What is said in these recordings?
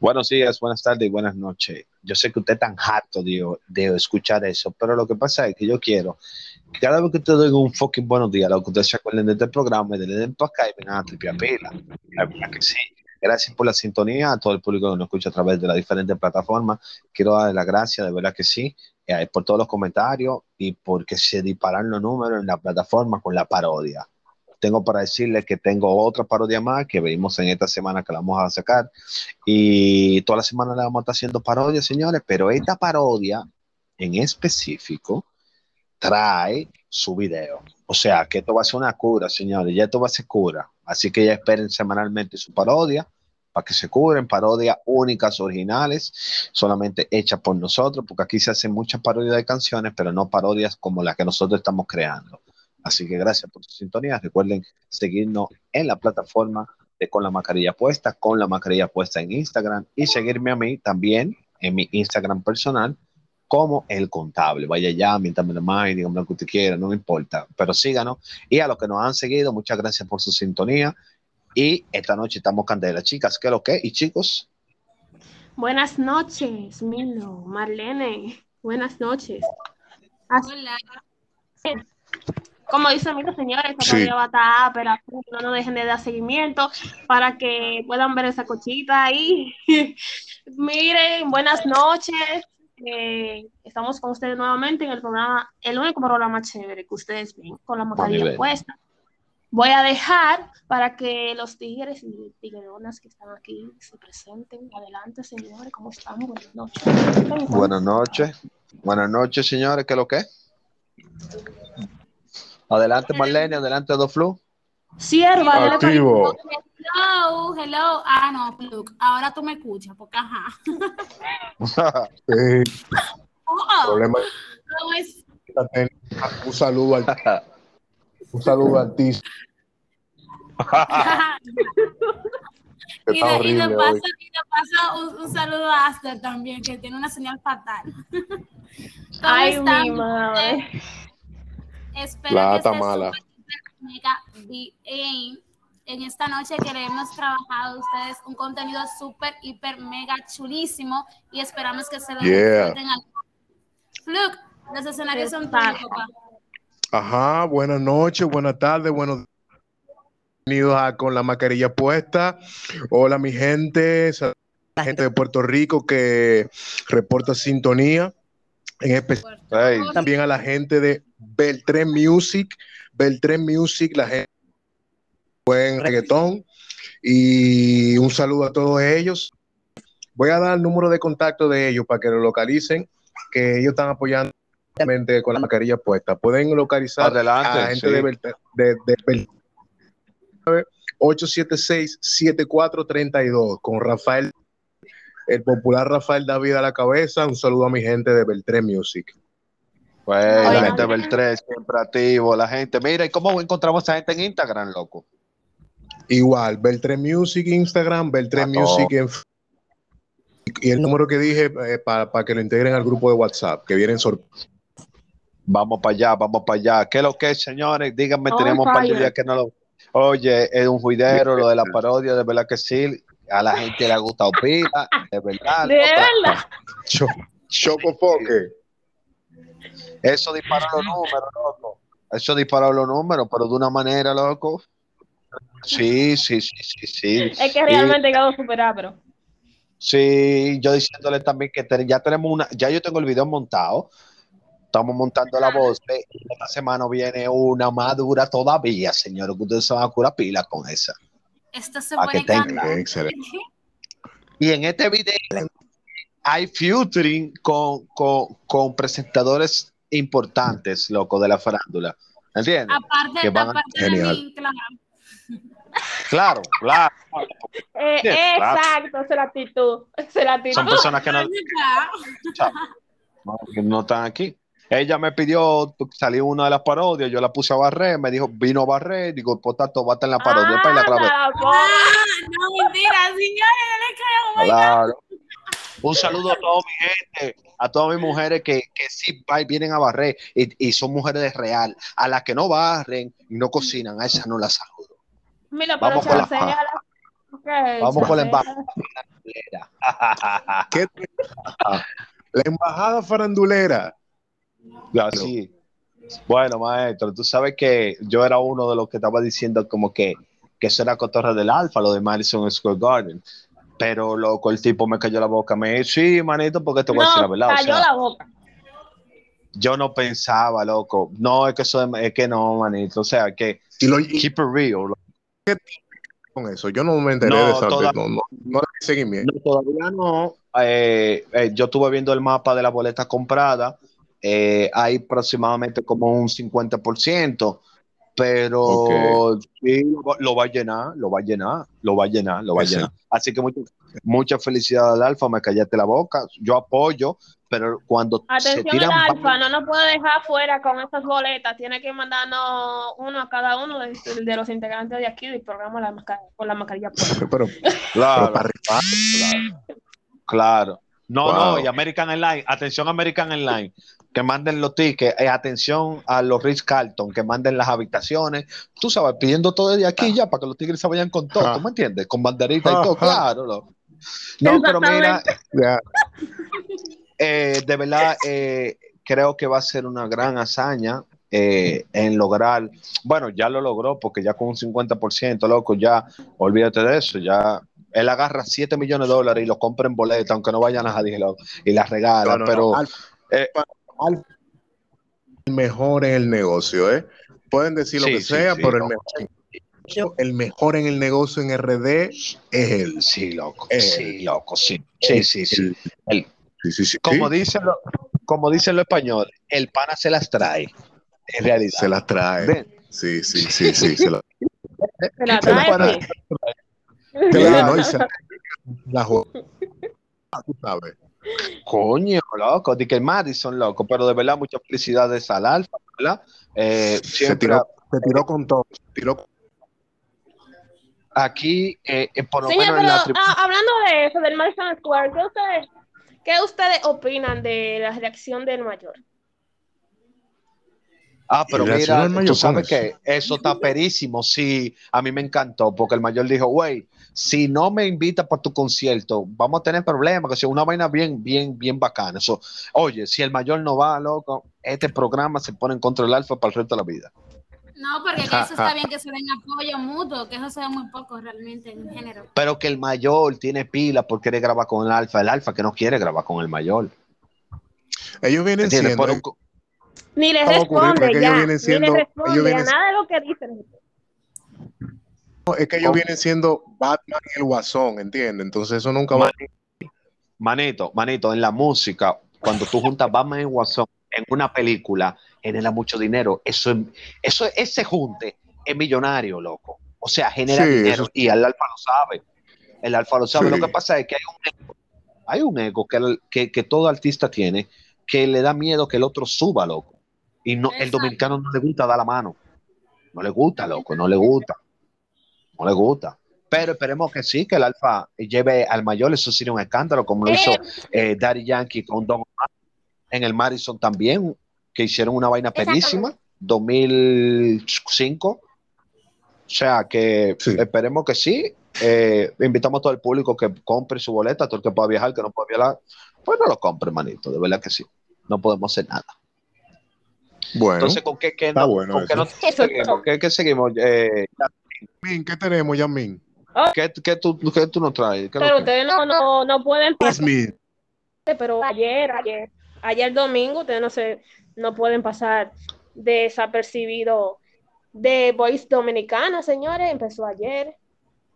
Buenos días, buenas tardes y buenas noches. Yo sé que usted es tan harto de, de escuchar eso, pero lo que pasa es que yo quiero que cada vez que usted diga un fucking buenos días, lo que ustedes se acuerden de este programa, y den para acá y vengan a tripiar pila. La verdad que sí. Gracias por la sintonía a todo el público que nos escucha a través de las diferentes plataformas. Quiero darle las gracias, de verdad que sí, eh, por todos los comentarios y porque se disparan los números en la plataforma con la parodia tengo para decirles que tengo otra parodia más que vimos en esta semana que la vamos a sacar. Y toda la semana la vamos a estar haciendo parodias, señores, pero esta parodia en específico trae su video. O sea, que esto va a ser una cura, señores, ya esto va a ser cura. Así que ya esperen semanalmente su parodia para que se cubren parodias únicas, originales, solamente hechas por nosotros, porque aquí se hacen muchas parodias de canciones, pero no parodias como las que nosotros estamos creando. Así que gracias por su sintonía. Recuerden seguirnos en la plataforma de Con la Mascarilla Puesta, con la Mascarilla Puesta en Instagram y seguirme a mí también en mi Instagram personal como El Contable. Vaya ya, miéntame más y díganme lo que usted quiera, no me importa, pero síganos. Y a los que nos han seguido, muchas gracias por su sintonía. Y esta noche estamos candela, chicas. ¿Qué es lo que? ¿Y chicos? Buenas noches, Milo, Marlene. Buenas noches. Hola como dicen mis señores, esta sí. va a estar, pero no nos dejen de dar seguimiento para que puedan ver esa cochita ahí. Miren, buenas noches. Eh, estamos con ustedes nuevamente en el programa, el único programa chévere que ustedes ven con la mascarilla puesta. Voy a dejar para que los tigres y tigueronas que están aquí se presenten. Adelante, señores, ¿cómo están? Buenas noches. Buenas noches. Buenas noches, señores. ¿Qué es lo que? Adelante, Marlene, adelante, Doflu. Sierva, Activo. Hello, hello. Ah, no, Luke. Ahora tú me escuchas, porque ajá. sí. Oh, Problema. Es... Un saludo al un saludo al ti. y, le, y, le pasa, y, le, pasa, un, un, saludo a Aster también, que tiene una señal fatal. Ay, están? mi madre. Espero que mala. Mega bien. En esta noche queremos trabajar ustedes un contenido súper, hiper, mega chulísimo y esperamos que se lo yeah. disfruten. Fluke, los escenarios son tuyos, papá. Ajá, buenas noches, buenas tardes, buenos Bienvenidos a Con la Mascarilla Puesta. Hola, mi gente, la gente de Puerto Rico que reporta sintonía. En especial también a la gente de Beltrán Music, Beltrán Music, la gente buen reggaetón y un saludo a todos ellos. Voy a dar el número de contacto de ellos para que lo localicen, que ellos están apoyando con la mascarilla puesta. Pueden localizar a la gente de, Beltrán, de, de 876-7432 con Rafael, el popular Rafael David a la cabeza. Un saludo a mi gente de Beltrán Music. Pues la gente Beltré siempre activo, la gente. Mira, ¿y cómo encontramos a esa gente en Instagram, loco? Igual, Beltré Music Instagram, Beltré Music en y el número que dije eh, para que lo integren al grupo de WhatsApp, que vienen sorpresas. Vamos para allá, vamos para allá. ¿Qué es lo que es, señores? Díganme, tenemos un par de días que no lo. Oye, es un juidero lo de la parodia, de verdad que sí. A la gente le ha gustado pila, de verdad. De verdad. Choco Foque. Eso dispara los números, loco. Eso dispara los números, pero de una manera, loco. Sí, sí, sí, sí, sí. Es que realmente he llegado a superar, pero. Sí, yo diciéndole también que ya tenemos una, ya yo tengo el video montado. Estamos montando la voz. Y esta semana viene una madura todavía, señor. Que ustedes se van a curar pila con esa. Esto se puede Excelente. Y en este video hay featuring con, con, con presentadores importantes, loco, de la farándula. ¿Entiendes? Aparte, que van aparte de mí, claro. Claro, claro. Eh, exacto, esa es la actitud. Esa es la actitud. Son personas que no, no, que no están aquí. Ella me pidió, salió una de las parodias, yo la puse a barrer, me dijo, vino a barrer, digo, por tanto, va a estar en la parodia. Ah, para la clave. Ah, no, mentira, señores, no le creo. Claro. Un saludo a toda mi gente, a todas mis mujeres que, que sí vienen a barrer y, y, son mujeres de real. A las que no barren y no cocinan, a esas no las saludo. Mira, Vamos con la, okay, Vamos con la embajadora. ¿Qué la embajada farandulera. Así. Bueno, maestro, tú sabes que yo era uno de los que estaba diciendo como que, que eso era cotorra del alfa, lo de Madison Square Garden. Pero loco, el tipo me cayó la boca. Me dijo, sí, manito, porque te voy a decir la verdad. Cayó la boca. Yo no pensaba, loco. No, es que eso es, que no, manito. O sea, que y lo, keep it real. Con eso, yo no me enteré de esa. no, no, no, seguimiento. No, todavía no. Eh, eh, yo estuve viendo el mapa de la boleta comprada eh, hay aproximadamente como un 50%, pero sí, lo, va a llenar, lo va a llenar, lo va a llenar, lo va a llenar. Así que mucha, mucha felicidad al Alfa, me callaste la boca, yo apoyo, pero cuando Atención se tiran... al Alfa, no nos puede dejar fuera con estas boletas, tiene que mandarnos uno a cada uno de, los integrantes de aquí del programa la con la mascarilla. Pero, claro, claro, claro. No, no, y American Airlines, atención American Airlines, que manden los tickets, eh, atención a los Rich Carlton, que manden las habitaciones, tú sabes, pidiendo todo de aquí ya para que los tigres se vayan con todo, ¿tú me entiendes? Con banderita y todo, claro. No, no pero mira, eh, de verdad, eh, creo que va a ser una gran hazaña en lograr, bueno, ya lo logró porque ya con un 50%, loco, ya olvídate de eso, ya él agarra 7 millones de dólares y lo compra en boleta, aunque no vayan a nadie y la regala, pero el mejor en el negocio, ¿eh? Pueden decir lo que sea, pero el mejor, el mejor en el negocio en RD es él. Sí, loco. sí, loco, sí. Sí, sí, sí. como, dicen lo, como dicen los españoles, el pana se las trae. En realidad. Se las trae. Sí, sí, sí, sí. Se, la, se las trae. la, tú sabes. Coño, loco, di que el Madison, loco, pero de verdad muchas felicidades al Alfa, ¿verdad? Eh, se, tiró, con todo, Aquí, eh, eh, por lo menos en la ah, hablando de eso, del Madison Square, ¿qué ustedes, ¿qué ustedes opinan de la reacción del mayor? Ah, pero mira, tú sabes que eso está perísimo. Sí, a mí me encantó porque el mayor dijo, güey, si no me invitas para tu concierto, vamos a tener problemas, que sea una vaina bien, bien, bien bacana. Eso, oye, si el mayor no va, loco, este programa se pone en contra del alfa para el resto de la vida. No, porque eso está bien que se den apoyo mutuo, que eso se ve muy poco realmente en género. Pero que el mayor tiene pila por querer grabar con el alfa, el alfa que no quiere grabar con el mayor. Ellos vienen siendo... Ni les responde ya. Ni les responde a nada de lo que dicen. Es que ellos vienen siendo Batman y el Guasón, ¿entiendes? Entonces eso nunca va. Manito, manito, en la música, cuando tú juntas Batman y Guasón en una película, genera mucho dinero. Eso, eso ese junte es millonario, loco. O sea, genera dinero y el alfa lo sabe. El alfa lo sabe. Lo que pasa es que hay un ego, hay un ego que, que, que todo artista tiene que le da miedo que el otro suba, loco. Y no, el dominicano no le gusta dar la mano. No le gusta, loco, no le gusta. No le gusta. Pero esperemos que sí, que el Alfa lleve al mayor. Eso sería un escándalo, como lo hizo eh, Daddy Yankee con Don En el Madison también, que hicieron una vaina perísima. 2005. O sea que esperemos que sí. Eh, invitamos a todo el público que compre su boleta, todo el que pueda viajar, que no pueda viajar, pues no lo compre, manito, de verdad que sí. No podemos hacer nada. Bueno, entonces, ¿con qué, qué, no, bueno ¿con qué, no seguimos? ¿Qué, qué seguimos? Eh, ¿qué tenemos, Yamin? Oh. ¿Qué, qué, tú, ¿Qué tú nos traes? Pero ustedes no, no, no pueden pasar. Pero ayer, ayer, ayer domingo, ustedes no se, no pueden pasar desapercibido de Voice Dominicana, señores. Empezó ayer.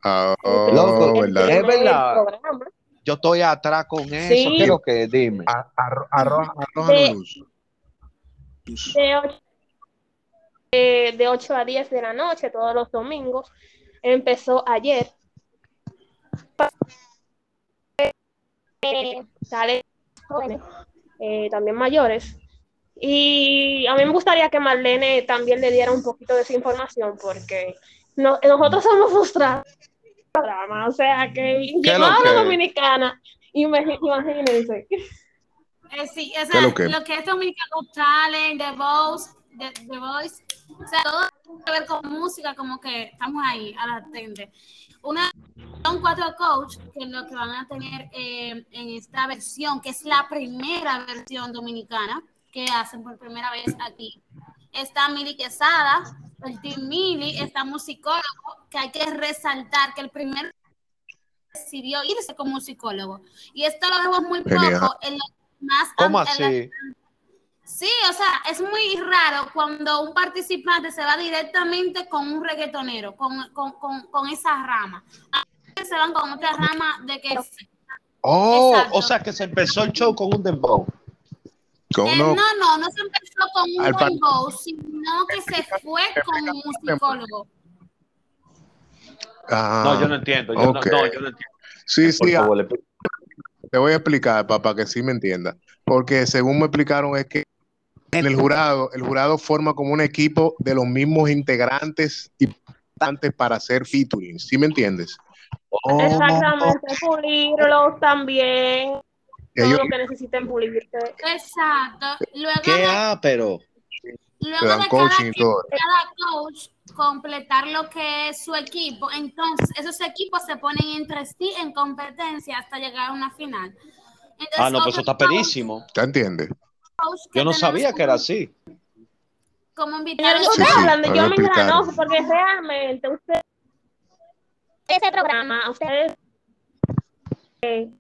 Ah, oh, Loco, es verdad. Yo estoy atrás con eso. Sí. ¿Qué es lo que? Dime. Arroja luz de 8, eh, de 8 a 10 de la noche todos los domingos. Empezó ayer. Eh, jóvenes, eh, también mayores. Y a mí me gustaría que Marlene también le diera un poquito de esa información porque no, nosotros somos frustrados. O sea, que llegó a la dominicana, imagínense. Eh, sí, o sea, lo, que? lo que es Dominicano Talent, The Voice, The, The Voice, o sea, todo tiene que ver con música, como que estamos ahí a la tende. Una son cuatro coaches que lo que van a tener eh, en esta versión, que es la primera versión dominicana que hacen por primera vez aquí. Está Mili Quesada, el Team Mili, está musicólogo, que hay que resaltar que el primer decidió irse como musicólogo. Y esto lo vemos muy poco en los más... ¿Cómo así? Sí, o sea, es muy raro cuando un participante se va directamente con un reggaetonero, con, con, con, esa rama. Se van con otra rama de que... Oh, o sea que se empezó el show con un dembow. Eh, no, no, no se empezó con un dembow, sino que se fue con un musicólogo. Ah, no, yo no entiendo. Yo no, yo no entiendo. Sí, sí. Te voy a explicar, papá, que sí me entienda. Porque según me explicaron es que el jurado, el jurado forma como un equipo de los mismos integrantes y para hacer featuring, ¿sí me entiendes? Exactamente, pulirlos también. Todo lo que necesiten pulirse. Exacto. Luego ¿Qué? Ah, pero. Luego de cada, cada coach completar lo que es su equipo, entonces esos equipos se ponen entre sí en competencia hasta llegar a una final. ah, no, pues eso está perísimo. ¿Te entiendes? Yo no sabía que era así. Como invitado. Sí, ustedes hablan yo me porque realmente usted ese programa, ustedes eh,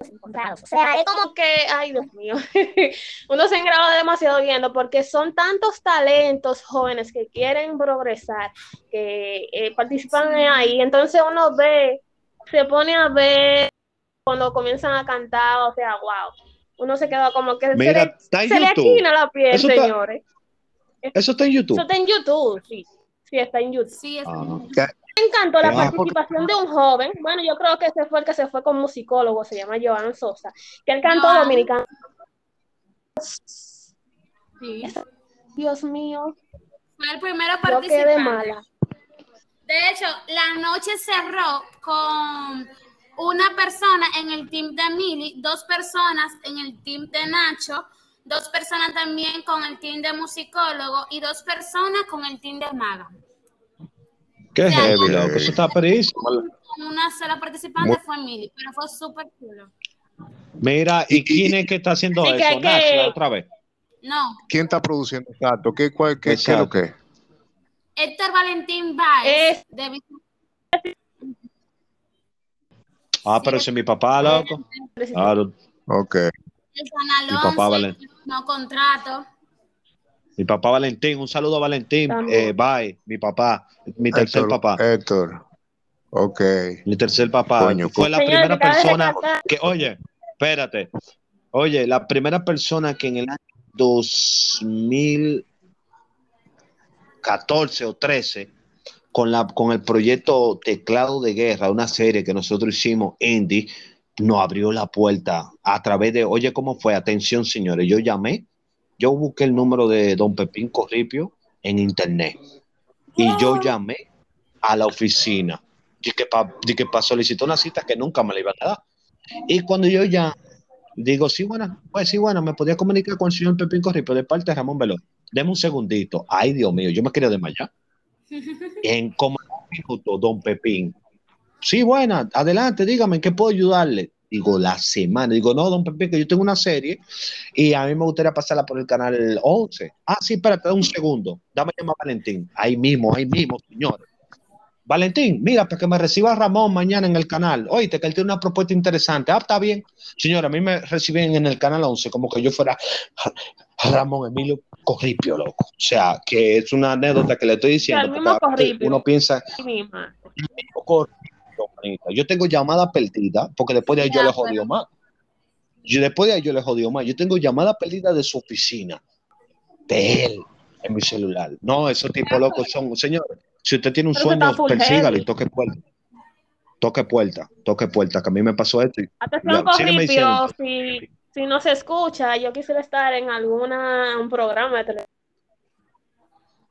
o sea, es como que, ay Dios mío, uno se engrava demasiado viendo porque son tantos talentos jóvenes que quieren progresar, que eh, participan ahí, entonces uno ve, se pone a ver cuando comienzan a cantar, o sea, wow uno se queda como que Mira, se, le, se le la piel, eso señores. eso está en YouTube. Eso está en YouTube, sí. Sí, está en YouTube. Sí, está en YouTube. Me encantó la participación de un joven. Bueno, yo creo que ese fue el que se fue con musicólogo, se llama Joan Sosa, que él cantó dominicano. Sí. Dios mío. Fue el primero participante. Yo quedé mala. De hecho, la noche cerró con una persona en el team de Mili, dos personas en el team de Nacho, dos personas también con el team de musicólogo y dos personas con el team de Maga. Qué heavy, loco, eso está perísimo. Una sola participante fue Mili, pero fue súper chulo. Mira, ¿y quién es que está haciendo eso? Nacho, otra vez. No. ¿Quién está produciendo exacto? ¿Qué, cuál, qué, qué es lo que? Héctor Valentín Baez, de Ah, pero si mi papá, loco. Claro. Ok. mi papá Valentín. No contrato. Mi papá Valentín, un saludo a Valentín. Eh, bye, mi papá, mi tercer papá. Héctor. Ok. Mi tercer papá. fue la primera persona que, oye, espérate. Oye, la primera persona que en el año 2014 o 13 con, la, con el proyecto Teclado de Guerra, una serie que nosotros hicimos, Andy, nos abrió la puerta a través de, oye, ¿cómo fue? Atención, señores, yo llamé, yo busqué el número de don Pepín Corripio en internet y yo llamé a la oficina y que para pa solicitar una cita que nunca me la iban a dar. Y cuando yo ya digo, sí, bueno, pues sí, bueno, me podía comunicar con el señor Pepín Corripio de parte de Ramón Veloz. Deme un segundito. Ay, Dios mío, yo me quería desmayar. En como minuto, don Pepín. Sí, buena, adelante, dígame, ¿en qué puedo ayudarle? Digo, la semana. Digo, no, don Pepín, que yo tengo una serie y a mí me gustaría pasarla por el canal 11. Ah, sí, espérate un segundo. Dame llamar a Valentín. Ahí mismo, ahí mismo, señor. Valentín, mira, para que me reciba Ramón mañana en el canal. Oíste, que él tiene una propuesta interesante. Ah, está bien. Señora, a mí me reciben en el canal 11 como que yo fuera Ramón Emilio Corripio, loco. O sea, que es una anécdota que le estoy diciendo. uno piensa. Yo tengo llamada perdida, porque después de ahí yo le jodió más. Yo después de ahí yo le jodió más. Yo tengo llamada perdida de su oficina, de él, en mi celular. No, esos tipos locos son, señores si usted tiene un sueño, persígalo y toque puerta. Toque puerta, toque puerta, que a mí me pasó esto. Atención, si, si no se escucha, yo quisiera estar en alguna un programa de televisión.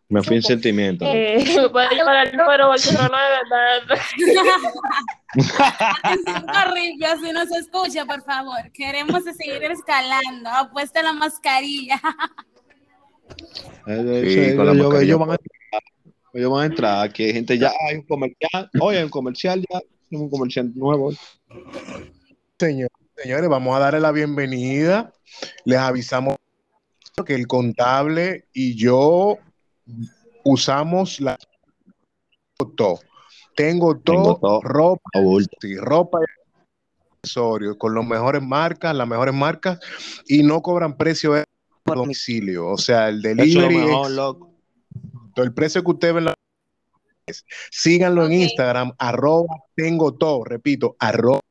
Me fui en sentimiento. Eh, me puede llevar al número 809, ¿verdad? Atención, si no se escucha, por favor. Queremos seguir escalando. Apuesta la mascarilla. Sí, con la mascarilla. Ellos van a Ellos van a entrar, aquí hay gente ya, hay un comercial, hoy hay un comercial ya, un comercial nuevo. Señor, señores, vamos a darle la bienvenida. Les avisamos que el contable y yo usamos la todo. Tengo todo, ropa, sí, ropa y accesorios con las mejores marcas, las mejores marcas y no cobran precio de domicilio. O sea, el delivery el precio que usted ve en la síganlo en Instagram, arroba tengo todo, repito, arroba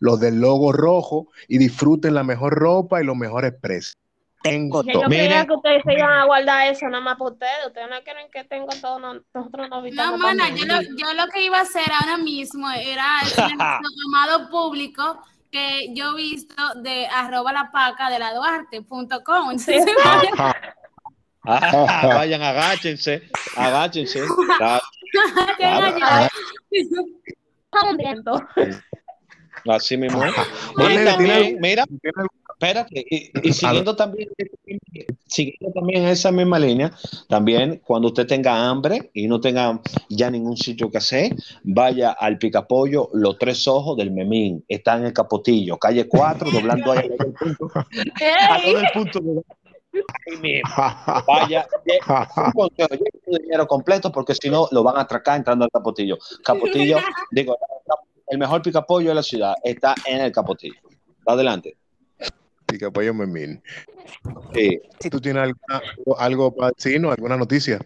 los del logo rojo y disfruten la mejor ropa y los mejores precios. Tengo todo. Yo creía que ustedes se iban a guardar eso nada más para ustedes. Ustedes no quieren que tengo todo, nosotros no No, mana, yo lo, yo lo, que iba a hacer ahora mismo era el llamado público que yo he visto de arroba la paca de la Duarte.com. Ah, vayan, agáchense, agáchense. Así mismo. Y también, mira, espérate, y, siguiendo también, siguiendo también esa misma línea, también cuando usted tenga hambre y no tenga ya ningún sitio que hacer, vaya al picapollo Los Tres Ojos del Memín. Está en el Capotillo, calle 4, doblando ahí el punto. el punto Vaya, un dinero completo porque si no lo van a atracar entrando al Capotillo. Capotillo, digo, el mejor picapollo de la ciudad está en el Capotillo. Adelante. Picapollo Memín. Sí. ¿Tú tienes algo para decirnos, alguna noticia?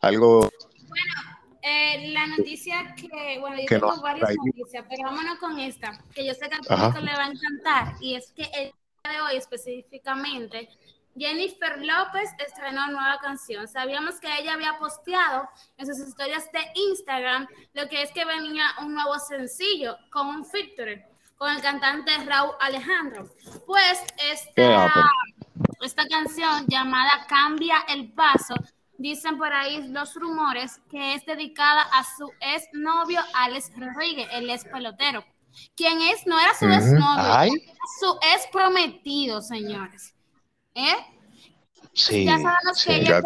Algo. Bueno, eh, la noticia que, bueno, yo tengo varias noticias, pero vámonos con esta, que yo sé que al público le va a encantar, y es que el día de hoy específicamente Jennifer López estrenó nueva canción. Sabíamos que ella había posteado en sus historias de Instagram lo que es que venía un nuevo sencillo con un feature con el cantante Raúl Alejandro. Pues esta, esta canción llamada Cambia el Paso, dicen por ahí los rumores que es dedicada a su ex novio Alex Rodríguez, el ex pelotero. Quien es, no era su ex novio, su ex prometido, señores. ¿Eh? Sí. Ya sabemos que ella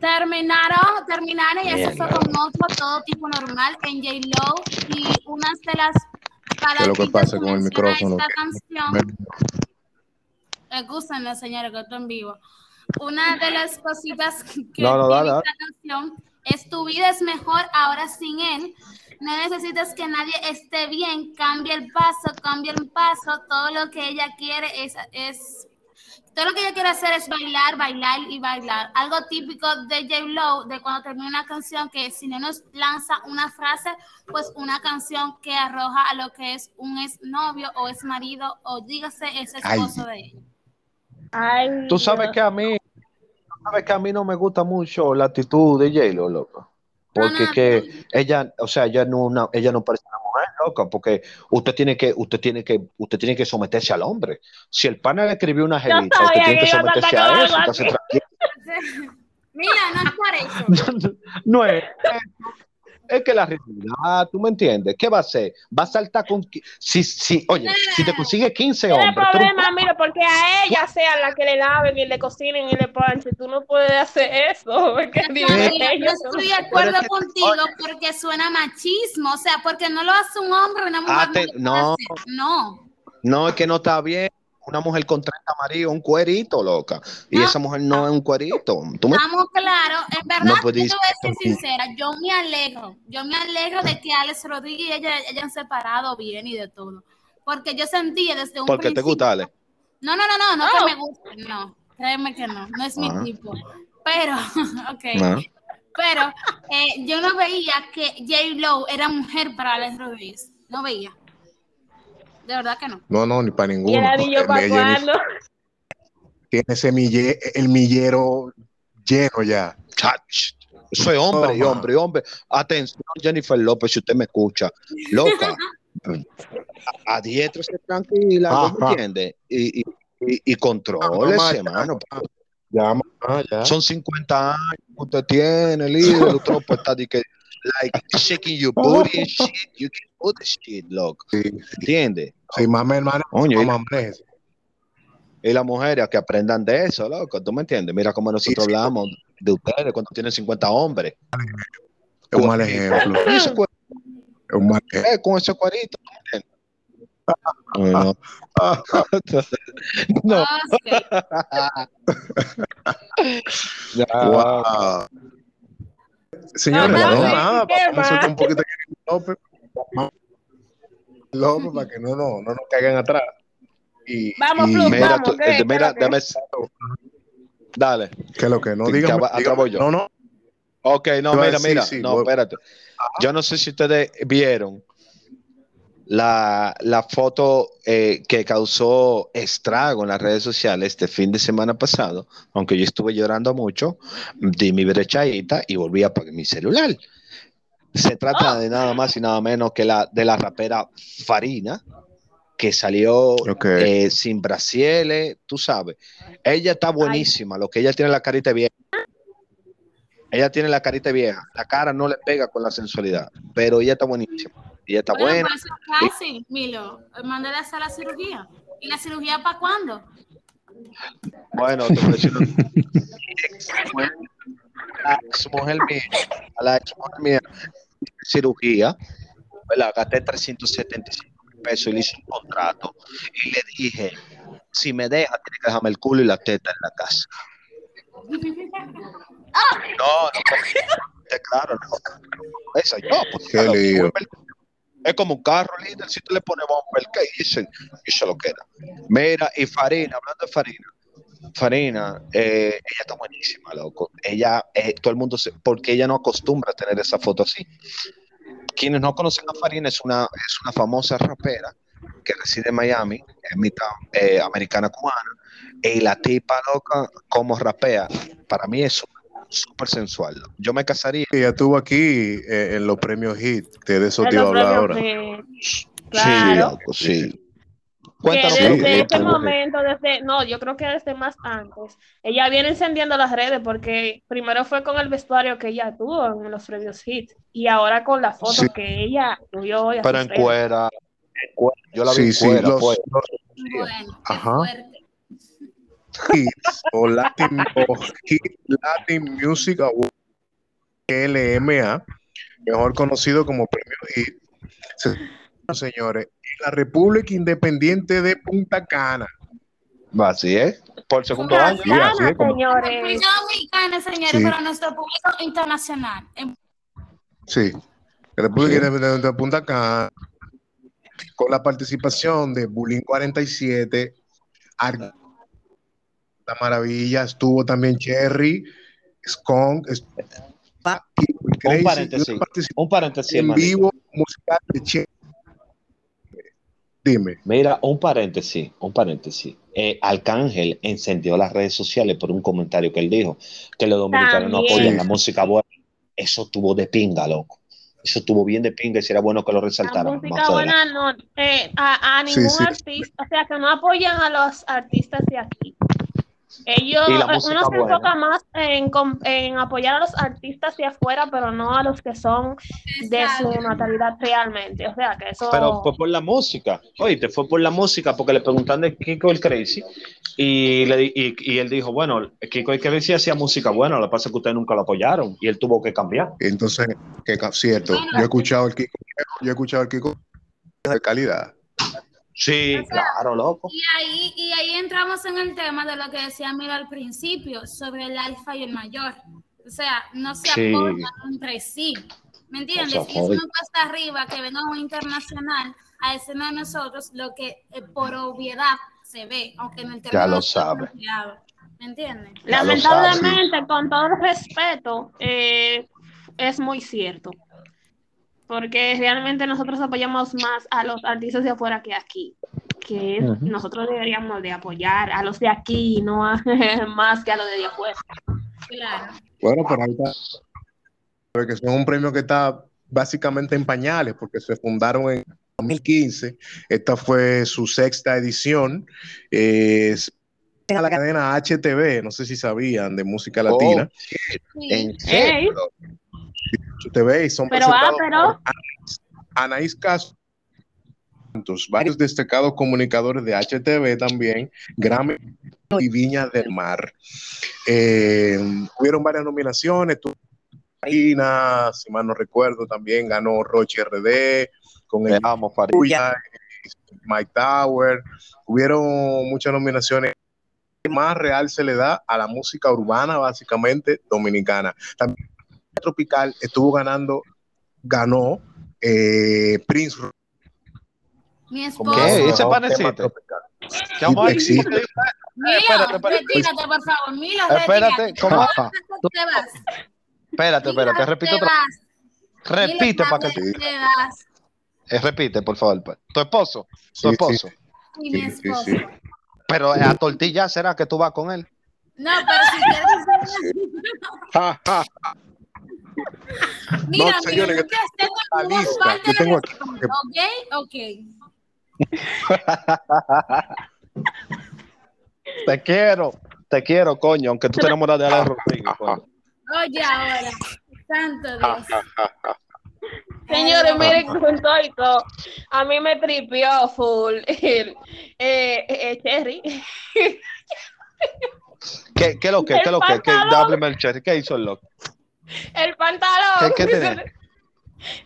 terminaron, terminaron y eso fue con otro todo tipo normal en J-Lo y unas de las ¿Qué es lo que pasa con el micrófono? Esta canción, Escúchenme, señores, que estoy en vivo. Una de las cositas que no, no, dale, esta canción es tu vida es mejor ahora sin él. No necesitas que nadie esté bien, cambia el paso, cambia el paso. Todo lo que ella quiere es, es todo lo que ella quiere hacer es bailar, bailar y bailar. Algo típico de J. Lo, de cuando termina una canción, que si no nos lanza una frase, pues una canción que arroja a lo que es un ex novio o ex marido o dígase ese esposo de ella. Tú sabes que a mí, sabes que a mí no me gusta mucho la actitud de J. Lo, loco. Porque que ella, o sea, ella no, ella no parece una mujer loca, porque usted tiene que, usted tiene que, usted tiene que someterse al hombre. Si el pana le escribió una gelita, usted tiene que someterse a eso, Mira, no es por eso. no, no es es que la realidad, tú me entiendes, ¿qué va a hacer? Va a saltar con. Si, si, oye, si te consigue 15 hombres. No hay problema, mira, porque a ella sea la que le laven y le cocinen y le planchen, tú no puedes hacer eso. Porque no, yo estoy de acuerdo contigo porque suena machismo, o sea, porque no lo hace un hombre, una mujer. Ah, no, no. No, es que no está bien una mujer con 30 maridos, un cuerito, loca. Y esa mujer no es un cuerito. Estamos claros, en verdad, no yo voy a ser sincera, yo me alegro, yo me alegro de que Alex Rodríguez y ella hayan separado bien y de todo. Porque yo sentía desde un Porque te gusta, Alex. No, no, no, no, no, que me guste, no. Créeme que no, no es mi ah. tipo. Pero, ok. Pero eh, yo no veía que J. Lowe era mujer para Alex Rodríguez. No veía. De verdad que no. No, no, ni para ninguno. ¿Y el para cuándo? Tiene ese el millero lleno ya. Chach. Soy hombre y hombre y hombre. Atención, Jennifer López, si usted me escucha. Loca. a, tranquila, ¿me entiende? Y, y, y, y hermano. Ya, ya. Son 50 años que usted tiene, líder. Usted no puede estar que like shaking your booty and shit. You can do the shit, loco. ¿Entiendes? Sí, mami, hermano. Oye, y las mujeres que aprendan de eso, loco, ¿tú me entiendes? Mira cómo nosotros hablamos. de ustedes cuando tienen 50 hombres. Es un mal ejemplo. Es un mal ejemplo. Eh, con ese cuarito. no. no. wow. Señores, no, no, nada, vamos a un poquito aquí López. López para que no, no, no nos caigan atrás. Y, vamos, y, mira, vamos, tú, ¿qué? mira, dame, dale. Que lo que no acabo yo. No, no. Ok, no, mira, mira, sí, no, voy- espérate. Yo no sé si ustedes vieron la, la foto eh, que causó estrago en las redes sociales este fin de semana pasado, aunque yo estuve llorando mucho, di mi brechadita y volví a apagar mi celular. Se trata de nada más y nada menos que la de la rapera Farina, que salió eh, sin brasieles, tú sabes. Ella está buenísima, lo que ella tiene la carita vieja. Ella tiene la carita vieja, la cara no le pega con la sensualidad, pero ella está buenísima. Ella está Bueno, buena. pues eso es fácil, Milo. Mándale a hacer la cirugía. ¿Y la cirugía para cuándo? Bueno, te voy a decir la ex mujer mía, a la ex mujer mía, cirugía, ¿verdad? Gasté 375 mil pesos y le hice un contrato y le dije, si me deja, tiene que dejarme el culo y la teta en la casa. No, no, pues, claro, no. Esa yo, pues, Qué claro, lío. Es como un carro, líder, si tú le pones bumper, ¿qué dicen? Y se lo queda. Mira, y Farina, hablando de Farina, Farina, eh, ella está buenísima, loco. Ella, eh, todo el mundo, porque ella no acostumbra a tener esa foto así. Quienes no conocen a Farina, es una, es una famosa rapera que reside en Miami, es mitad eh, americana cubana, y la tipa loca, como rapea, para mí es súper- súper sensual. Yo me casaría. Ella estuvo aquí eh, en los premios HIT. De eso te iba a hablar ahora. premios, sí. Sí, Claro. sí. Que Cuéntanos Sí, un desde sí. momento, desde, no, yo creo que desde más antes, ella viene encendiendo las redes porque primero fue con el vestuario que ella tuvo en los previos hits y ahora con la foto Sí. que ella subió hoy Pero en cuera, en cuera. Yo la vi Sí, en sí, cuera, los, pues. los Bueno, qué Ajá. Hits o Latin, o Hit Latin Music Award, LMA, mejor conocido como Premio Hit. Se- Señores, en la República Independiente de Punta Cana. Así es. Por segundo Punta año. Sí, así Cana, es como- señores. República Dominicana, señores, Sí. pero nuestro público internacional. En- Sí, República Sí. Independiente de Punta Cana, con la participación de Bulín 47, Ar- La Maravilla, estuvo también Cherry, Skunk, Crazy, Un paréntesis. Un paréntesis, en vivo musical de Cherry. Dime. Mira, un paréntesis, un paréntesis. Eh, Arcángel encendió las redes sociales por un comentario que él dijo, que los dominicanos no apoyan Sí. la música buena. Eso tuvo de pinga, loco. Eso tuvo bien de pinga y sería bueno que lo La resaltaran. música más adelante. buena no, eh, a, a Sí, ningún sí. artista, o sea, que no apoyan a los artistas de aquí. Ellos, Y la eh, música uno se buena. enfoca más en, en apoyar a los artistas de afuera, pero no a los que son de su natalidad realmente. O sea, que eso... Pero fue por la música. Oíste, fue por la música porque le preguntan de Kiko el Crazy y, le, di- y, y él dijo, bueno, Kiko el Crazy hacía música buena, lo que pasa es que ustedes nunca lo apoyaron y él tuvo que cambiar. Entonces, que cierto, Bueno. yo he escuchado el Kiko, yo he escuchado el Kiko de calidad. Sí, O sea, claro, loco. Y ahí, y ahí entramos en el tema de lo que decía Mira al principio, sobre el alfa y el mayor. O sea, no se Sí. apoyan entre sí. ¿Me entiendes? No se Y es una cuesta arriba que venga un internacional a decirnos a nosotros lo que eh, por obviedad se ve, aunque en el Ya lo sabe. planteado. ¿Me entiendes? Ya lo Lamentablemente, con todo el respeto, eh, es muy cierto. Porque realmente nosotros apoyamos más a los artistas de afuera que aquí. Que nosotros deberíamos de apoyar a los de aquí, no a- más que a los de afuera. Claro. Bueno, pero ahí está. Porque son un premio que está básicamente en pañales, porque se fundaron en 2015. Esta fue su sexta edición. Es a la cadena HTV, no sé si sabían, de música latina. Sí. En serio. Y son Pero, ah, presentados pero- por Anaís, Anaís Castro, varios destacados comunicadores de HTV también, Grammy y Viña del Mar. Eh, hubieron varias nominaciones, Marina, si mal no recuerdo, también ganó Roche RD con el Amo, Mike Tower. Hubieron muchas nominaciones. Más real se le da a la música urbana, básicamente dominicana. También Tropical estuvo ganando, ganó eh, Prince. Mi esposo. ¿Qué? ¿Ese panecito? ¿Qué amor? Mira, retírate, por favor. Mira, espérate, ¿cómo? te vas? Espérate, espérate, repite otra Repite para que te vas. Eh, repite, por favor. Pues. ¿Tu esposo? ¿Tu esposo? Sí, sí. mi esposo. Sí, pero a tortilla será que tú vas con él. No, pero si quieres. Mira, no, señores, que la lista que tengo aquí. Ok, ok. te quiero, te quiero, coño, aunque tú te enamoras de Alex Rodríguez. Oye, ahora, santo Dios. Señores, miren con todo A mí me tripió full el, eh, eh, Cherry. ¿Qué, qué lo que? ¿Qué lo que? ¿Qué, el Cherry. ¿Qué hizo el loco? El pantalón. ¿Qué, qué tiene?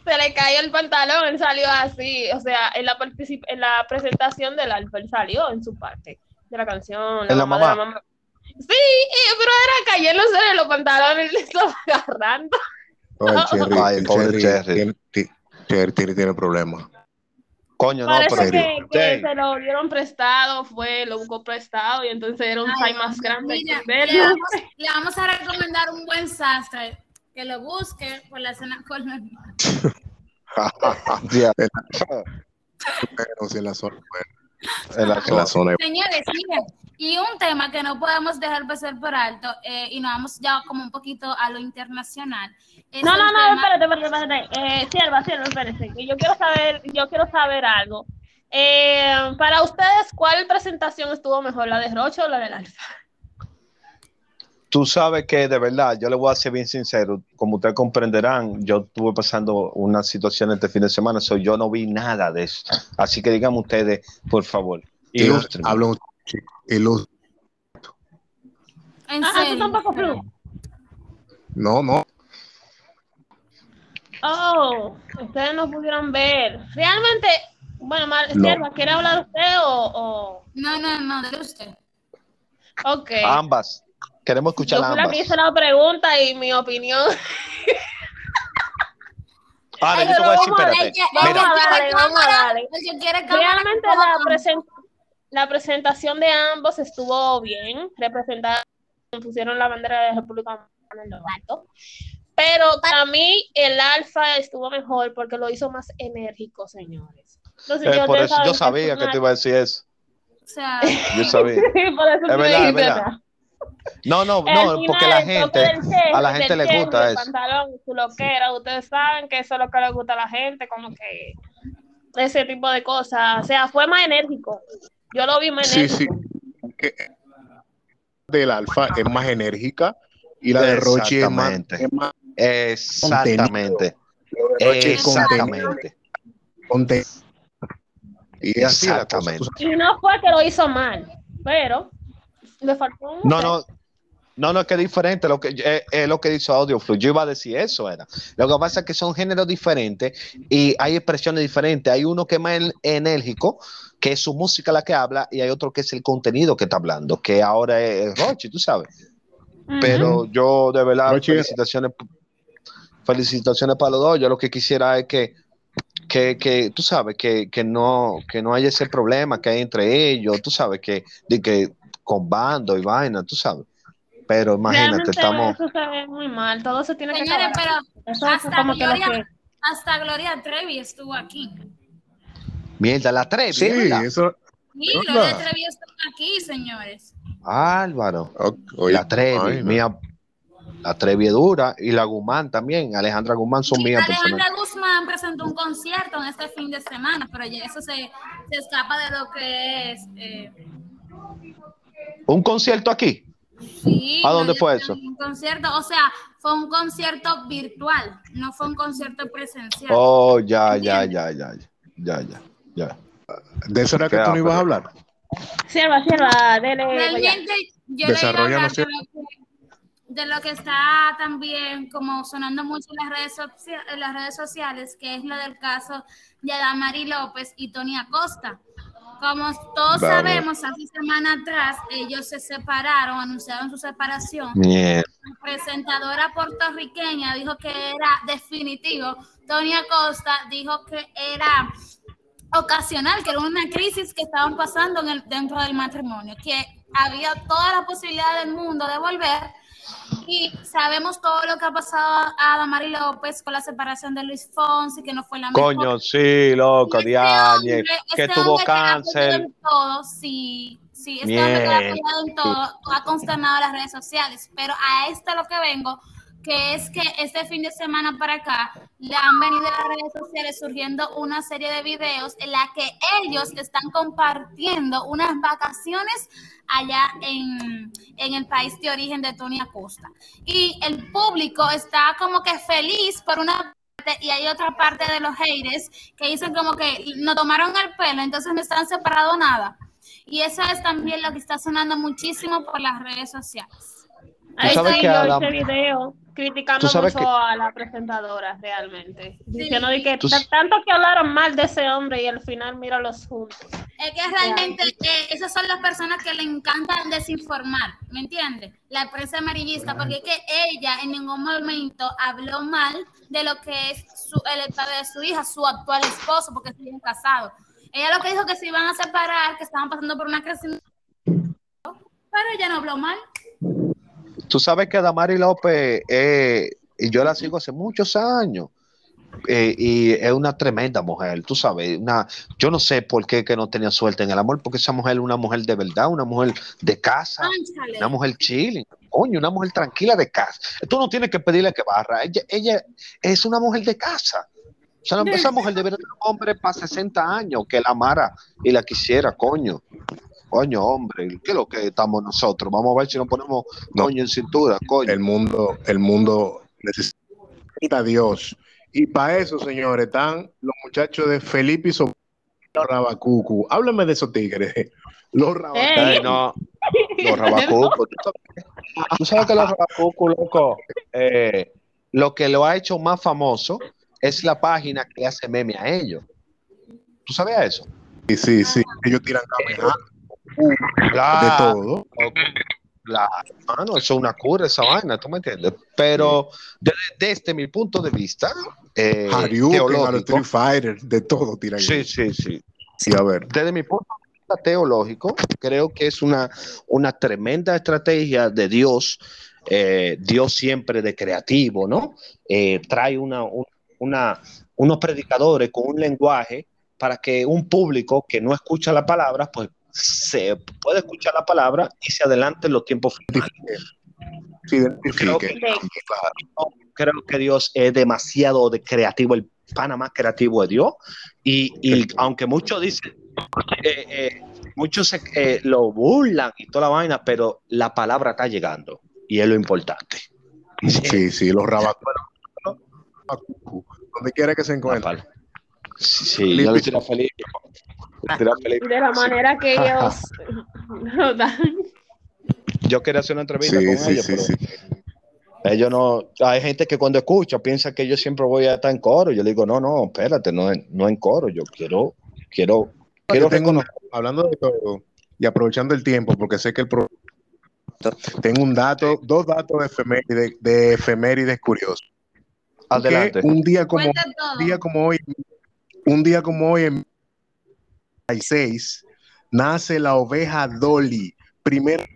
Se le cayó el pantalón, él salió así, o sea, en la, en la presentación del alfa, él salió en su parte de la canción. ¿En la mamá? La mamá. Sí, pero era cayéndose de los pantalones, le estaba agarrando. Oh, el Ay, Cherry. Tiene, tiene, tiene problemas. Coño, no, pero que, que se lo dieron prestado, fue, lo buscó prestado y entonces era un size más grande. Mira, le, vamos, le, vamos, a recomendar un buen sastre que lo busque por la zona colonial. yeah. en la zona. En la, en la zona. Señores, miren, y un tema que no podemos dejar pasar por alto, eh, y nos vamos ya como un poquito a lo internacional. No, no, no, espérate, espérate, espérate. Eh, sierva, sierva, espérate, que yo quiero saber, yo quiero saber algo. Eh, para ustedes, ¿cuál presentación estuvo mejor, la de Roche o la del Alfa? Tú sabes que de verdad, yo le voy a ser bien sincero, como ustedes comprenderán, yo estuve pasando una situación este fin de semana, so yo no vi nada de eso. Así que díganme ustedes, por favor, ilustren. Hablo ilustren. ¿En ah, ¿tú tampoco flu? No, no. Oh, ustedes no pudieron ver. Realmente, bueno, Mar no. ¿quiere hablar usted o, o, No, no, no, de usted. Ok. Ambas. Queremos escuchar Yo fui la que hice la pregunta y mi opinión. Ahora, yo te voy a decir, espérate. Vamos a darle, vamos a darle. Realmente la, present la presentación de ambos estuvo bien. Representaron, pusieron la bandera de la República Dominicana en lo alto. Pero para mí el alfa estuvo mejor porque lo hizo más enérgico, señores. Entonces, eh, yo, por eso yo sabía que te iba a decir eso. O sea, yo sabía. por eso es verdad, es verdad. No, no, no, porque la gente, a la gente le gusta eso. Pantalón, su loquera, ustedes saben que eso es lo que le gusta a la gente, como que ese tipo de cosas. O sea, fue más enérgico. Yo lo vi más enérgico. Sí, sí. Del alfa es más enérgica y la de Rochi es más, es más Exactamente. Exactamente. Contenido. Y Exactamente. Y no fue que lo hizo mal, pero le faltó un No, no. No, no, es que es diferente, lo que, es, es lo que hizo Audioflu. Yo iba a decir eso, era. Lo que pasa es que son géneros diferentes y hay expresiones diferentes. Hay uno que es más enérgico, que es su música la que habla, y hay otro que es el contenido que está hablando, que ahora es Rochi, tú sabes. Pero yo, de verdad, felicitaciones, felicitaciones para los dos. Yo lo que quisiera es que, que, que tú sabes, que, que, no, que no haya ese problema que hay entre ellos, tú sabes, que, de que con bando y vaina, tú sabes. Pero imagínate, estamos. Eso se ve muy mal, todo se tiene Señores, que pero hasta, Gloria, que... hasta Gloria Trevi estuvo aquí. Mierda, la Trevi. Sí, eso. Sí, Gloria Trevi estuvo aquí, señores. Álvaro. la Trevi, mía. La Trevi dura y la Guzmán también. Alejandra Guzmán son mías. Alejandra Guzmán presentó un concierto en este fin de semana, pero ya eso se, se escapa de lo que es. Eh... ¿Un concierto aquí? Sí. ¿A dónde fue eso? Un concierto, o sea, fue un concierto virtual, no fue un concierto presencial. Oh, ya, ya, ya, ya, ya, ya, ya. ¿De eso era que tú no ibas a hablar? Sierva, sierva, dele. Realmente yo le iba a hablar de lo, que, de lo que está también como sonando mucho en las redes, en las redes sociales, que es lo del caso de Adamari López y Tony Acosta. Como todos sabemos, hace semana atrás ellos se separaron, anunciaron su separación. La presentadora puertorriqueña dijo que era definitivo. Tony Acosta dijo que era ocasional, que era una crisis que estaban pasando en el, dentro del matrimonio, que había toda la posibilidad del mundo de volver, y sabemos todo lo que ha pasado a Damari López con la separación de Luis Fonsi, que no fue la mejor. Coño, sí, loco, este Diane, que este tuvo cáncer. Todo, sí, sí, este hombre que ha apoyado en todo, ha consternado las redes sociales. Pero a esto lo que vengo, que es que este fin de semana para acá le han venido a las redes sociales surgiendo una serie de videos en la que ellos están compartiendo unas vacaciones allá en, el país de origen de Tony Acosta. Y el público está como que feliz por una parte y hay otra parte de los haters que dicen como que no tomaron el pelo, entonces no están separados nada. Y eso es también lo que está sonando muchísimo por las redes sociales. Ahí está ese video criticando mucho a la presentadora realmente. Diciendo que tanto que hablaron mal de ese hombre y al final los juntos. Es que realmente eh, esas son las personas que le encantan desinformar, ¿me entiendes? La prensa amarillista, porque es que ella en ningún momento habló mal de lo que es su, el padre de su hija, su actual esposo, porque siguen casados. Ella lo que dijo que se iban a separar, que estaban pasando por una crisis, pero ella no habló mal. Tú sabes que Damari López, eh, y yo la sigo hace muchos años, eh, y es una tremenda mujer, tú sabes, una, yo no sé por qué que no tenía suerte en el amor, porque esa mujer es una mujer de verdad, una mujer de casa, una mujer chilling, coño, una mujer tranquila de casa. Tú no tienes que pedirle que barra, ella, ella es una mujer de casa. O sea, esa mujer debería ser un hombre para 60 años que la amara y la quisiera, coño. Coño, hombre, ¿qué es lo que estamos nosotros? Vamos a ver si nos ponemos coño en cintura, coño. El mundo, el mundo necesita a Dios. Y para eso, señores, están los muchachos de Felipe y Sobrino Rabacucu. Háblame de esos tigres. Los Rabacucu. no, los Rabacucu. Tú sabes que los Rabacucu, loco, eh, lo que lo ha hecho más famoso es la página que hace meme a ellos. ¿Tú sabías eso? Sí, sí, sí. Ellos tiran caminando de todo. Claro, eso es una cura, esa vaina, ¿tú me entiendes? Pero desde, mi punto de vista, eh, teológico, Fighter, de todo tira Sí, sí, sí. Sí, a ver. Desde mi punto de vista teológico, creo que es una, una tremenda estrategia de Dios, eh, Dios siempre de creativo, ¿no? Eh, trae una, una, unos predicadores con un lenguaje para que un público que no escucha la palabra, pues se puede escuchar la palabra y se adelante los tiempos creo, que, creo que Dios es demasiado de creativo, el pana más creativo de Dios. Y, aunque muchos dicen, eh, eh, muchos eh, lo burlan y toda la vaina, pero la palabra está llegando y es lo importante. Sí, sí, los rabatos. Donde quiera que se encuentre. Sí, yo feliz de la manera que ellos Yo quería hacer una entrevista con ellos, pero ellos no. Hay gente que cuando escucha piensa que yo siempre voy a estar en coro. Yo le digo, no, no, espérate, no, no en coro. Yo quiero, quiero, quiero Hablando de todo y aprovechando el tiempo, porque sé que el tengo un dato, dos datos de efemérides, de efemérides curiosos. Adelante. un día como, un día como hoy, un día como hoy en nace la oveja Dolly, primer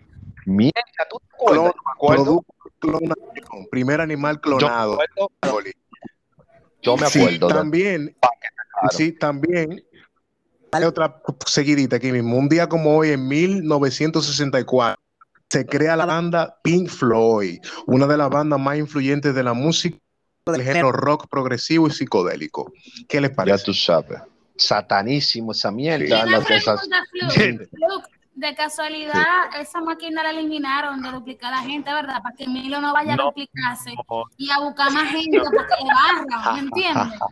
primer animal clonado. Yo me acuerdo. también, sí, también hay otra seguidita aquí mismo. Un día como hoy, en 1964, se crea la banda Pink Floyd, una de las bandas más influyentes de la música del género rock progresivo y psicodélico. ¿Qué les parece? Ya tú sabes satanísimo esa mierda. de casualidad, esa máquina la eliminaron de duplicar a la gente, ¿verdad? Para que Milo no vaya a duplicarse y a buscar más gente porque le barra, ¿me entiendes?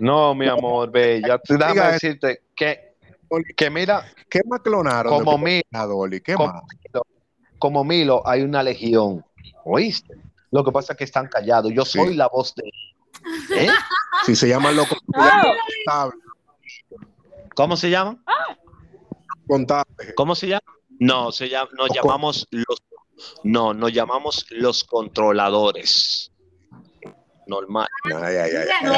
No, mi amor, ve, ya te déjame decirte que que mira, ¿qué más clonaron? Como Milo, ¿Qué como, más? Milo, como Milo, hay una legión. ¿Oíste? Lo que pasa es que están callados. Yo soy Sí. la voz de. ¿Eh? Si se llaman los contables, ¿Cómo se llama? contables. ¿Cómo se llama? No, se llama, nos Los llamamos los. No, nos llamamos los controladores. Normal. Ay, ay, ay,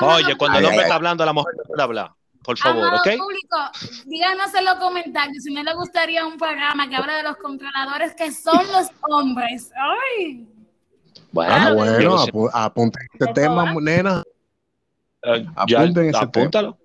Oye, cuando el hombre está hablando, la mujer no puede hablar. Por favor, Amado ¿ok? público, díganos en los comentarios si no le gustaría un programa que hable de los controladores que son los hombres. Ay. Bueno, Ah, bueno, apu- apunten este tema, nena. Eh, ya, Apunten ese apúntalo.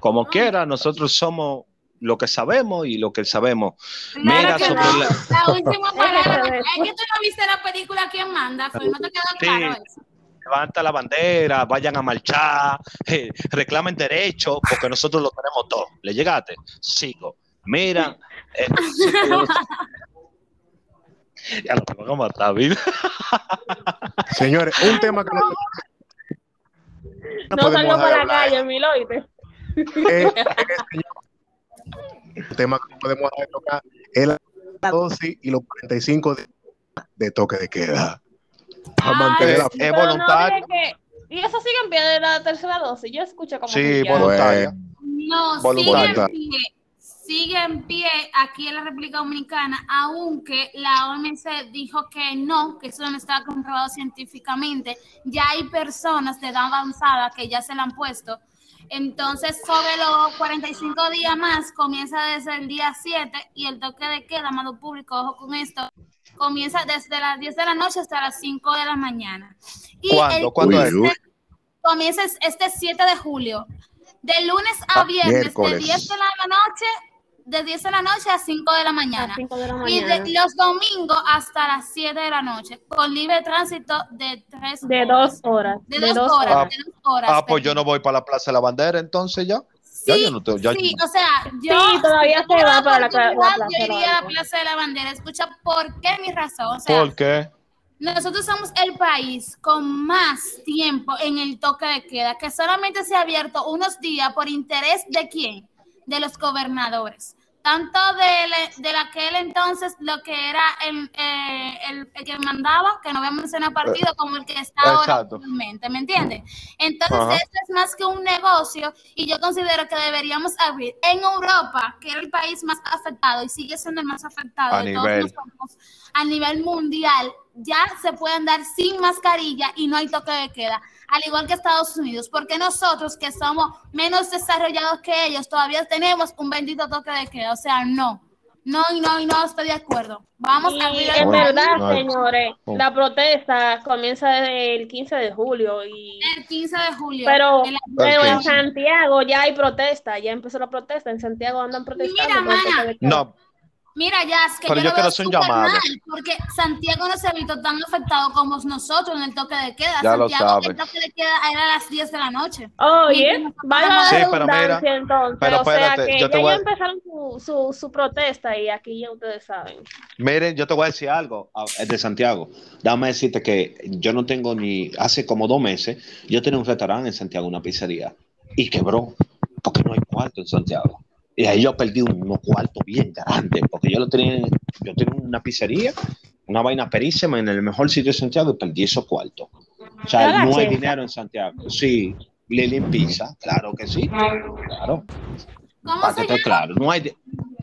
Como Ah. quiera, nosotros somos lo que sabemos y lo que sabemos. Claro Mira, que sobre no. la- La última palabra. Es que tú no viste la película ¿Quién manda? Phil? ¿No te quedó Sí. claro eso? Levanta la bandera, vayan a marchar, eh, reclamen derechos, porque nosotros lo tenemos todo. ¿Le llegaste? Sigo. Mira. eh, ya lo van a matar, ¿viste? Señores, un tema que no, No dejar de para la calle, Miloite. Eh, eh, tema que no podemos tocar es la dosis y los 45 días de toque de queda. Para Ay, mantener la Es no, voluntario. que- Y eso sigue en pie de la tercera dosis. Yo escucho como Sí, voluntaria. No, sigue en pie. Sigue en pie aquí en la República Dominicana, aunque la OMS dijo que no, que eso no estaba comprobado científicamente. Ya hay personas de edad avanzada que ya se la han puesto. Entonces, sobre los 45 días más, comienza desde el día 7 y el toque de queda, amado público, ojo con esto, comienza desde las 10 de la noche hasta las 5 de la mañana. Y ¿Cuándo? el ¿Cuándo es? Comienza este 7 de julio. De lunes a Ah, viernes, miércoles. de 10 de la noche, de 10 de la noche a 5 de la mañana. las 5 de la Y mañana. de los domingos hasta las 7 de la noche, con libre tránsito de 3 De dos horas. De dos horas, horas. de dos horas. Ah, pues yo no voy para la Plaza de la Bandera entonces ya. Sí, Ya yo no te- ya- sí, o sea, yo Sí, todavía se va para la, la plaza. Yo iría a. Plaza de la Bandera. Escucha, ¿por qué mi razón? O sea, ¿Por qué? nosotros somos el país con más tiempo en el toque de queda, que solamente se ha abierto unos días por interés de quién? De los gobernadores. Tanto de, de aquel entonces, lo que era el, eh, el, el que mandaba, que no voy a mencionar partido, como el que está ahora actualmente, ¿me entiendes? Entonces, Ajá. esto es más que un negocio y yo considero que deberíamos abrir en Europa, que era el país más afectado y sigue siendo el más afectado A de todos nivel. nosotros, a nivel mundial, ya se puede andar sin mascarilla y no hay toque de queda, al igual que Estados Unidos, porque nosotros que somos menos desarrollados que ellos, todavía tenemos un bendito toque de queda, o sea, no, no y no y no estoy de acuerdo. Vamos Y a abrir en el Bueno, verdad, no. señores, Oh. la protesta comienza desde el 15 de julio y el 15 de julio. pero, El- pero en 15. Santiago ya hay protesta, ya empezó la protesta, en Santiago andan protestando. Mira, mana. No, Mira, ya es que Pero yo, yo lo quiero veo hacer un llamado. mal, porque Santiago no se ha visto tan afectado como nosotros en el toque de queda. Ya lo Santiago, sabe. el toque de queda era a las 10 de la noche. Oye, Mira, vaya la Sí, pero mira, entonces, pero o sea espérate, que yo te ya voy empezaron su, su, su protesta y aquí ya ustedes saben. Miren, yo te voy a decir algo es de Santiago. Dame decirte que yo no tengo ni. Hace como dos meses, yo tenía un restaurante en Santiago, una pizzería, y quebró, porque no hay cuarto en Santiago. Y ahí yo perdí unos cuartos bien grandes, porque yo lo tenía. Yo tenía una pizzería, una vaina perísima en el mejor sitio de Santiago y perdí esos cuartos. O sea, no hay dinero en Santiago. Sí, Lilin Pizza, claro que sí. Claro, ¿Cómo para se que llama? claro. No hay. de-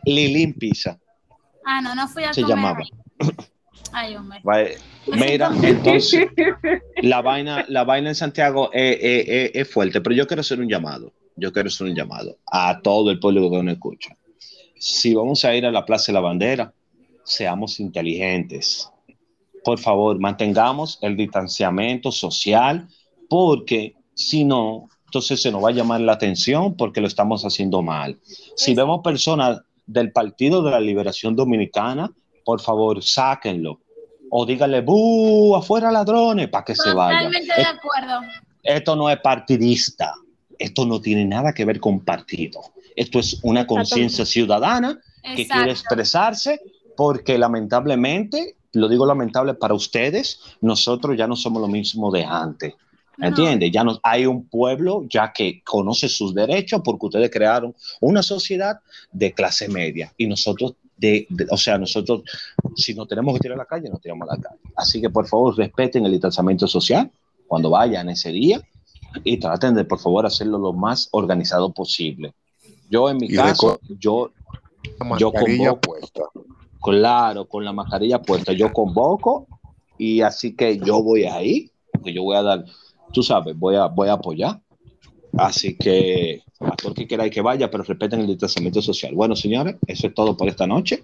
Lilin Pizza Ah, no, no fui a se comer llamaba. Ay, hombre. Vale, Mira, entonces, la vaina, la vaina en Santiago es, es- es- es fuerte, pero yo quiero hacer un llamado. Yo quiero hacer un llamado a todo el pueblo que nos escucha. Si vamos a ir a la Plaza de la Bandera, seamos inteligentes. Por favor, mantengamos el distanciamiento social, porque si no, entonces se nos va a llamar la atención porque lo estamos haciendo mal. Si vemos personas del Partido de la Liberación Dominicana, por favor, sáquenlo. O díganle, ¡bu! ¡Afuera ladrones! para que se vayan. Totalmente de acuerdo. Esto no es partidista. Esto no tiene nada que ver con partido. Esto es una conciencia ciudadana que quiere expresarse porque lamentablemente, lo digo lamentable para ustedes, nosotros ya no somos lo mismo de antes. ¿Entiendes? Ya no, hay un pueblo ya que conoce sus derechos porque ustedes crearon una sociedad de clase media y nosotros, de, o sea, nosotros, si no tenemos que tirar a la calle, no tiramos a la calle. Así que por favor respeten el distanciamiento social cuando vayan ese día y traten de por favor hacerlo lo más organizado posible. Yo en mi caso, yo, yo convoco, puesta. claro, con la mascarilla puesta, yo convoco y así que yo voy ahí, porque yo voy a dar tú sabes, voy a, voy a apoyar. Así que a todo el que quiera que vaya, pero respeten el distanciamiento social. Bueno, señores, eso es todo por esta noche.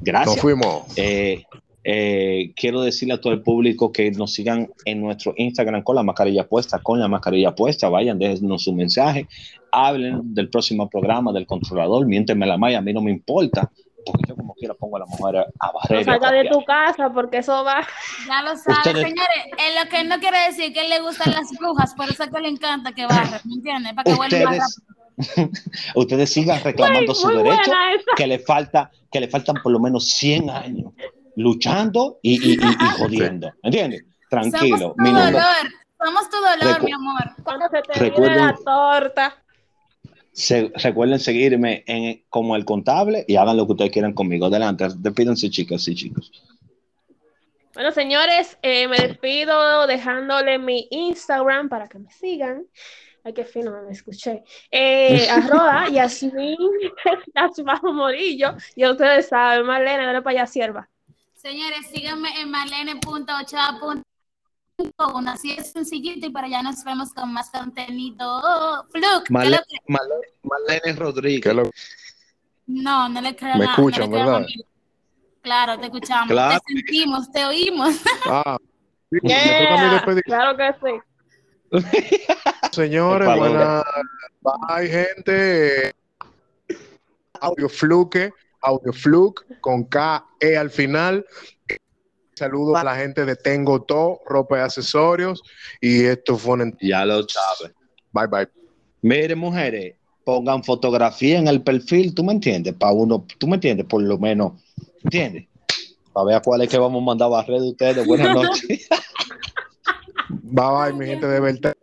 Gracias. Nos fuimos. Eh, eh, quiero decirle a todo el público que nos sigan en nuestro Instagram con la mascarilla puesta, con la mascarilla puesta. Vayan, déjenos su mensaje. Hablen del próximo programa del controlador. Miénteme la malla, a mí no me importa porque yo como quiera pongo a la mujer a barrer. No salga de tu casa porque eso va. Ya lo sabes, señores. En lo que no quiere decir que él le gustan las brujas, por eso es que le encanta que barre, ¿me entiendes? Para que vuelva Ustedes sigan reclamando su derecho, que le falta, que le faltan por lo menos 100 años luchando y, y, y, jodiendo, ¿entiendes? Tranquilo. Somos tu dolor, somos tu dolor, mi amor. Cuando se te Recuerden... la torta recuerden seguirme en, como el contable y hagan lo que ustedes quieran conmigo. Adelante, despídense chicas y chicos. Bueno, señores, eh, me despido dejándole mi Instagram para que me sigan. Ay, qué fino, me escuché. Eh, arroba Yasmin Morillo. Y ustedes saben, Marlene, dale para allá, sierva. Señores, síganme en marlene.ochoa.com así es sencillito y para allá nos vemos con más contenido. Fluke, Marlene, Marlene Rodríguez. No, no le creo Me escuchan, ¿verdad? Claro, te escuchamos, te sentimos, te oímos. Ah, claro que sí. Señores, buenas. Bye, gente. Audio Fluke, Audio Fluke con K, E al final. Saludos a la gente de Tengo Todo, ropa y accesorios. Y esto fue un... Ya lo sabes. Bye, bye. Mire, mujeres, pongan fotografía en el perfil, ¿tú me entiendes? Para uno, ¿tú me entiendes? Por lo menos, ¿entiendes? Para ver cuál es que vamos a mandar a barrer de ustedes. Buenas noches. bye, bye, mi gente de verdad.